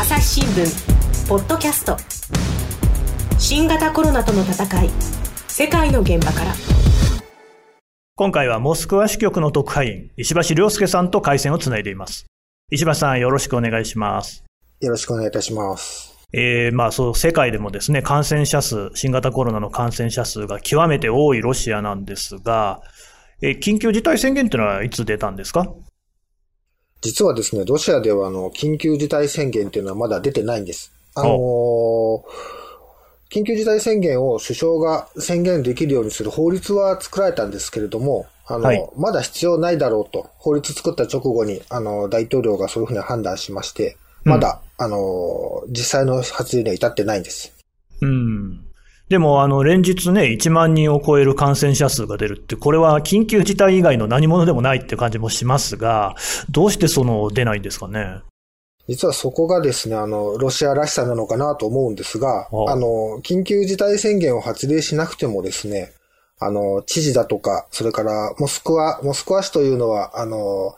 朝日新聞ポッドキャスト。新型コロナとの戦い。世界の現場から。今回はモスクワ支局の特派員石橋亮介さんと回線をつないでいます。石橋さんよろしくお願いします。よろしくお願いいたします。えー、まあそう、世界でもですね、感染者数、新型コロナの感染者数が極めて多いロシアなんですが、えー、緊急事態宣言ってのはいつ出たんですか？実はですね、ロシアではあの、緊急事態宣言っていうのはまだ出てないんです。あのー、緊急事態宣言を首相が宣言できるようにする法律は作られたんですけれども、あの、はい、まだ必要ないだろうと、法律作った直後に、あの、大統領がそういうふうに判断しまして、まだ、うん、あの、実際の発令には至ってないんです。うん。でも、あの、連日ね、1万人を超える感染者数が出るって、これは緊急事態以外の何者でもないって感じもしますが、どうしてその出ないんですかね？実はそこがですね、あの、ロシアらしさなのかなと思うんですが、あの、緊急事態宣言を発令しなくてもですね、あの、知事だとか、それからモスクワ、モスクワ市というのは、あの、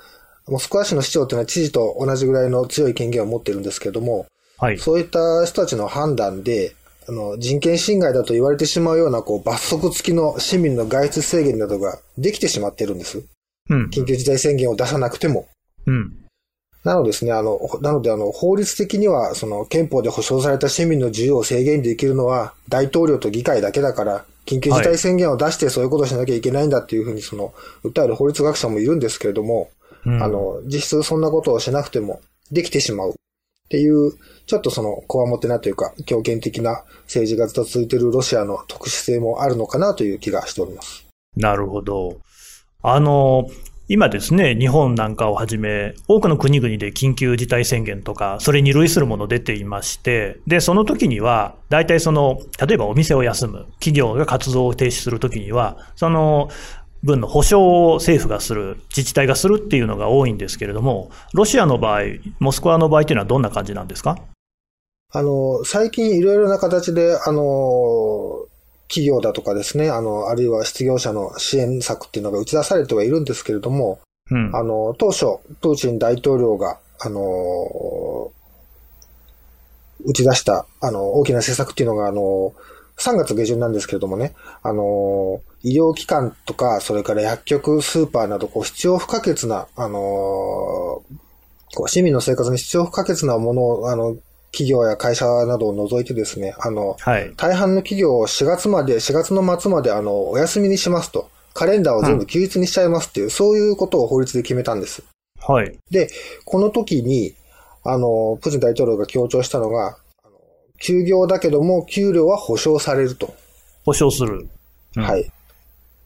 モスクワ市の市長というのは知事と同じぐらいの強い権限を持っているんですけれども、はい、そういった人たちの判断で、あの、人権侵害だと言われてしまうような、こう、罰則付きの市民の外出制限などができてしまっているんです。うん。緊急事態宣言を出さなくても。うん。なのですね、あの、なので、あの、法律的には、その、憲法で保障された市民の自由を制限できるのは、大統領と議会だけだから、緊急事態宣言を出してそういうことをしなきゃいけないんだっていうふうに、その、訴える法律学者もいるんですけれども、うん、あの、実質そんなことをしなくてもできてしまうっていう、ちょっとその、こわもてなというか、強権的な政治がずっと続いているロシアの特殊性もあるのかなという気がしております。なるほど。あの、今ですね、日本なんかをはじめ、多くの国々で緊急事態宣言とか、それに類するもの出ていまして、で、その時には、大体その、例えばお店を休む、企業が活動を停止するときには、その、分の保証を政府がする、自治体がするっていうのが多いんですけれども、ロシアの場合、モスクワの場合っていうのはどんな感じなんですか？あの、最近いろいろな形で、あの、企業だとかですね、あの、あるいは失業者の支援策っていうのが打ち出されてはいるんですけれども、うん、あの、当初、プーチン大統領が、あの、打ち出した、あの、大きな政策っていうのが、あの、3月下旬なんですけれどもね、あの、医療機関とか、それから薬局、スーパーなど、こう、必要不可欠な、あの、こう、市民の生活に必要不可欠なものを、あの、企業や会社などを除いてですね、あの、はい、大半の企業を4月まで、4月の末まで、あの、お休みにしますと。カレンダーを全部休日にしちゃいますっていう、うん、そういうことを法律で決めたんです。はい。で、この時に、あの、プーチン大統領が強調したのが、休業だけども、給料は保証されると。保証する。うん、はい。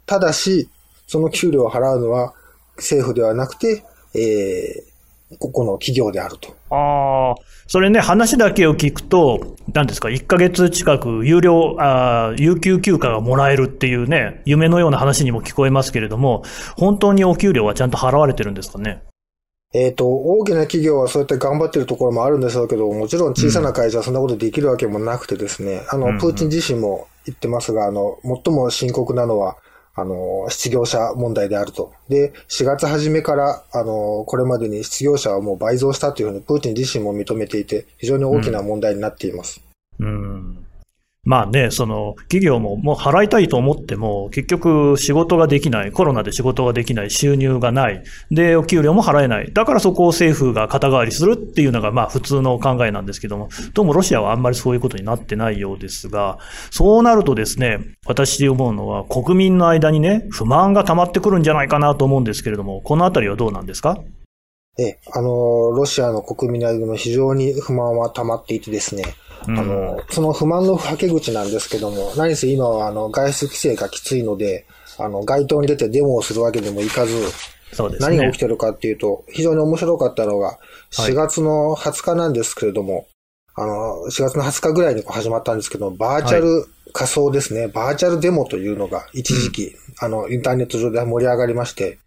ただし、その給料を払うのは政府ではなくて、えー、ここの企業であると。ああ、それね、話だけを聞くと、何ですか、1ヶ月近く有料、あ有給休暇がもらえるっていうね、夢のような話にも聞こえますけれども、本当にお給料はちゃんと払われてるんですかね？えっ、ー、と、大きな企業はそうやって頑張ってるところもあるんでしょうけど、もちろん小さな会社はそんなことできるわけもなくてですね、うん、あの、プーチン自身も言ってますが、あの、最も深刻なのは、あの、失業者問題であると。で、4月初めから、あの、これまでに失業者はもう倍増したというふうに、プーチン自身も認めていて、非常に大きな問題になっています。うん、うんまあね、その企業ももう払いたいと思っても、結局仕事ができない、コロナで仕事ができない、収入がない、で、お給料も払えない、だからそこを政府が肩代わりするっていうのがまあ普通の考えなんですけども、どうもロシアはあんまりそういうことになってないようですが、そうなるとですね、私思うのは国民の間にね、不満が溜まってくるんじゃないかなと思うんですけれども、このあたりはどうなんですか？え、あの、ロシアの国民の間の非常に不満は溜まっていてですね、あの、その不満のはけ口なんですけども、何せ今はあの外出規制がきついので、あの、街頭に出てデモをするわけでもいかず、そうですね、何が起きてるかっていうと、非常に面白かったのが、4月の20日なんですけれども、はい、あの、4月の20日ぐらいに始まったんですけど、バーチャル仮想ですね、はい、バーチャルデモというのが一時期、うん、あの、インターネット上で盛り上がりまして、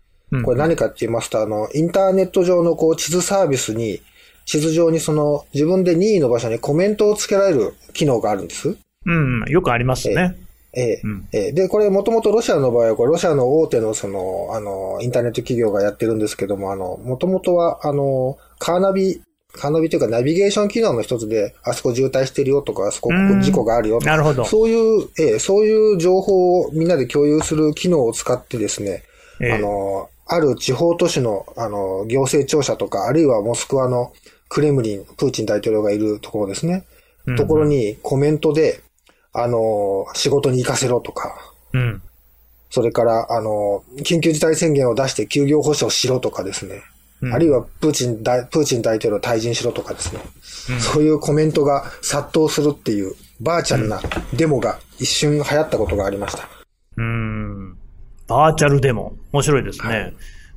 これ何かって言いますと、あの、インターネット上のこう地図サービスに、地図上にその自分で任意の場所にコメントをつけられる機能があるんです。うん、よくありますね。ええ。うん、えで、これもともとロシアの場合は、これロシアの大手のその、あの、インターネット企業がやってるんですけども、あの、もともとは、あの、カーナビカーナビというかナビゲーション機能の一つで、あそこ渋滞してるよとか、あそこ事故があるよとか、なるほど。そういう、えー、そういう情報をみんなで共有する機能を使ってですね、えー、あの、ある地方都市の、あの、行政庁舎とか、あるいはモスクワのクレムリン、プーチン大統領がいるところですね。うん、ところにコメントで、あの、仕事に行かせろとか、うん、それから、あの、緊急事態宣言を出して休業保障しろとかですね。うん、あるいはプーチン大、プーチン大統領退陣しろとかですね、うん、そういうコメントが殺到するっていうバーチャルなデモが一瞬流行ったことがありました。うん。バーチャルデモ。面白いですね。はい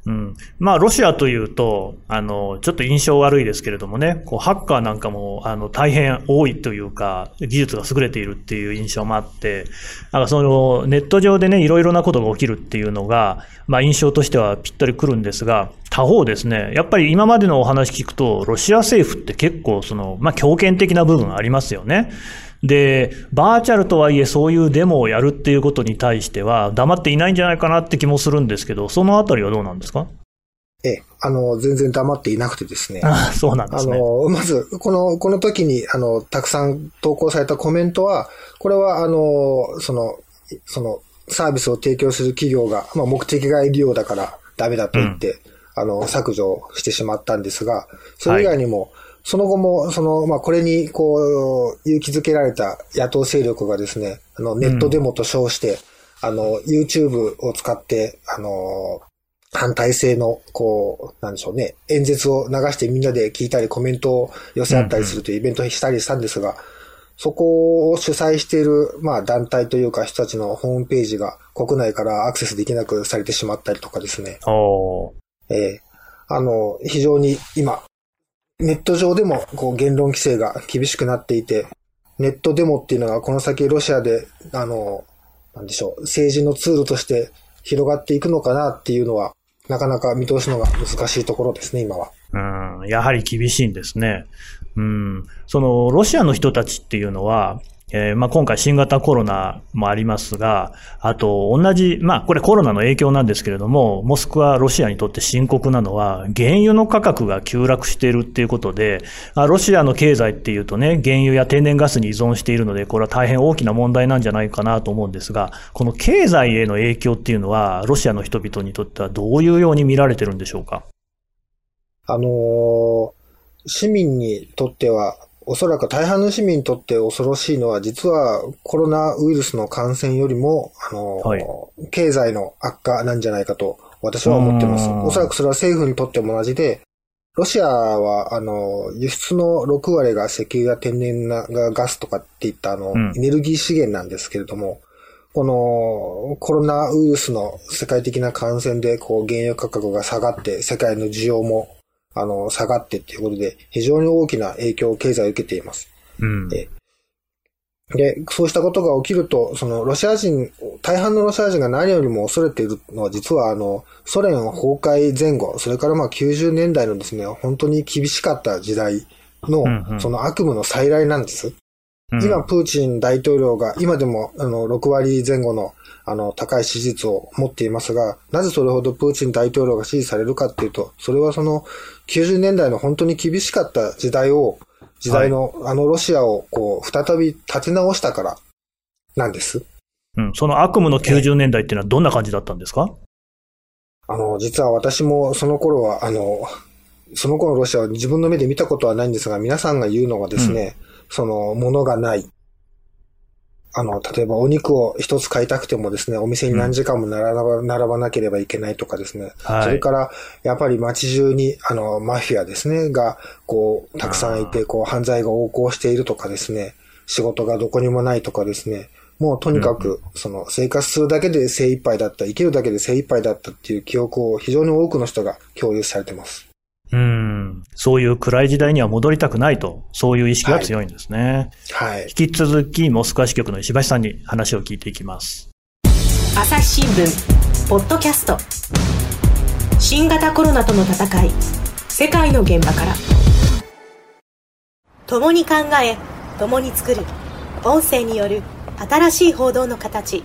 うん。まあ、ロシアというと、あの、ちょっと印象悪いですけれどもね、こう、ハッカーなんかも、あの、大変多いというか、技術が優れているっていう印象もあって、なんかその、ネット上でね、いろいろなことが起きるっていうのが、まあ、印象としてはぴったりくるんですが、他方ですね、やっぱり今までのお話聞くと、ロシア政府って結構、その、まあ、強権的な部分ありますよね。で、バーチャルとはいえそういうデモをやるっていうことに対しては黙っていないんじゃないかなって気もするんですけど、そのあたりはどうなんですか？ええ、あの、全然黙っていなくてですね。あそうなんですね。あの、まず、この、この時に、あの、たくさん投稿されたコメントは、これは、あの、その、その、サービスを提供する企業が、まあ、目的外利用だからダメだと言って、うん、あの、削除してしまったんですが、それ以外にも、はいその後も、その、まあ、これに、こう、勇気づけられた野党勢力がですね、あの、ネットデモと称して、うん、あの、YouTube を使って、あの、反体制の、こう、なんでしょうね、演説を流してみんなで聞いたりコメントを寄せ合ったりするというイベントをしたりしたんですが、うんうん、そこを主催している、まあ、団体というか人たちのホームページが国内からアクセスできなくされてしまったりとかですね。ええ。ー、あの、非常に今、ネット上でもこう言論規制が厳しくなっていて、ネットデモっていうのがこの先ロシアで、あの、なんでしょう、政治のツールとして広がっていくのかなっていうのは、なかなか見通すのが難しいところですね、今は。うん、やはり厳しいんですね。うん、その、ロシアの人たちっていうのは、えー、まあ、今回新型コロナもありますが、あと同じ、まあ、これコロナの影響なんですけれども、モスクワ、ロシアにとって深刻なのは、原油の価格が急落しているっていうことで、ロシアの経済っていうとね、原油や天然ガスに依存しているので、これは大変大きな問題なんじゃないかなと思うんですが、この経済への影響っていうのは、ロシアの人々にとってはどういうように見られてるんでしょうか？あのー、市民にとっては、おそらく大半の市民にとって恐ろしいのは、実はコロナウイルスの感染よりも、あの、はい、経済の悪化なんじゃないかと私は思っています。おそらくそれは政府にとっても同じで、ロシアは、あの、輸出の6割が石油や天然ガスとかっていったあの、うん、エネルギー資源なんですけれども、このコロナウイルスの世界的な感染で、こう、原油価格が下がって、世界の需要もあの、下がってっていうことで、非常に大きな影響を経済を受けています。うん、で、そうしたことが起きると、その、ロシア人、大半のロシア人が何よりも恐れているのは、実はあの、ソ連崩壊前後、それからまあ90年代のですね、本当に厳しかった時代の、その悪夢の再来なんです。今、プーチン大統領が、今でも、あの、6割前後の、あの、高い支持率を持っていますが、なぜそれほどプーチン大統領が支持されるかっていうと、それはその、90年代の本当に厳しかった時代を、時代の、あのロシアを、こう、再び立て直したから、なんです。うん、その悪夢の90年代っていうのはどんな感じだったんですか？あの、実は私もその頃は、あの、その頃のロシアは自分の目で見たことはないんですが、皆さんが言うのはですね、うん。その、ものがない。あの、例えばお肉を一つ買いたくてもですね、お店に何時間も並ば,、並ばなければいけないとかですね。はい、それから、やっぱり街中に、あの、マフィアですね、が、こう、たくさんいて、こう、犯罪が横行しているとかですね、仕事がどこにもないとかですね、もうとにかく、その、生活するだけで精一杯だった、生きるだけで精一杯だったっていう記憶を非常に多くの人が共有されてます。うん。そういう暗い時代には戻りたくないと、そういう意識が強いんですね。はい。引き続き、モスクワ支局の石橋さんに話を聞いていきます。朝日新聞、ポッドキャスト。新型コロナとの戦い、世界の現場から。共に考え、共に作る。音声による新しい報道の形。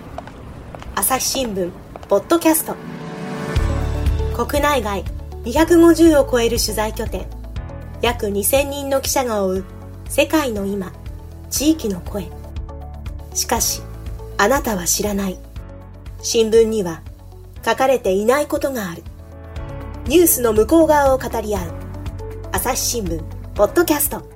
朝日新聞、ポッドキャスト。国内外、250を超える取材拠点約2000人の記者が追う世界の今、地域の声。しかし、あなたは知らない。新聞には書かれていないことがある。ニュースの向こう側を語り合う。朝日新聞、ポッドキャスト。